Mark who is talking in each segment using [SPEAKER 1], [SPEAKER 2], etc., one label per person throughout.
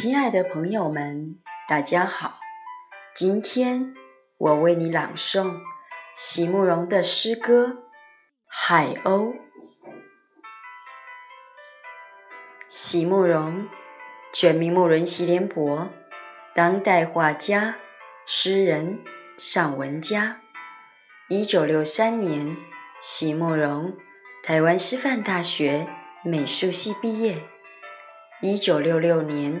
[SPEAKER 1] 亲爱的朋友们，大家好！今天我为你朗诵席慕容的诗歌《海鸥》。席慕容，全名慕容席联博，当代画家、诗人、散文家。一九六三年，席慕容台湾师范大学美术系毕业。一九六六年。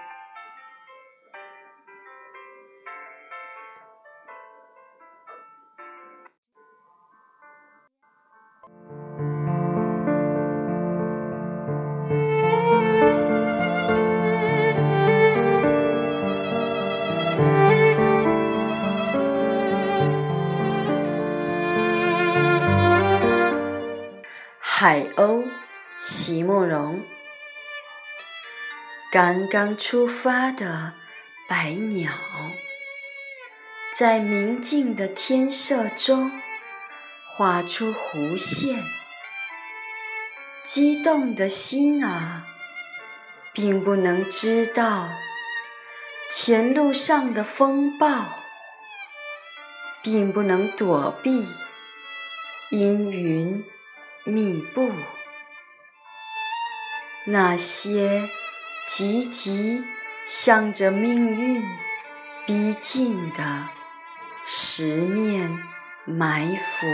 [SPEAKER 1] 海鸥，席慕容。刚刚出发的白鸟，在明净的天色中画出弧线。激动的心啊，并不能知道前路上的风暴，并不能躲避阴云。密布，那些急急向着命运逼近的十面埋伏。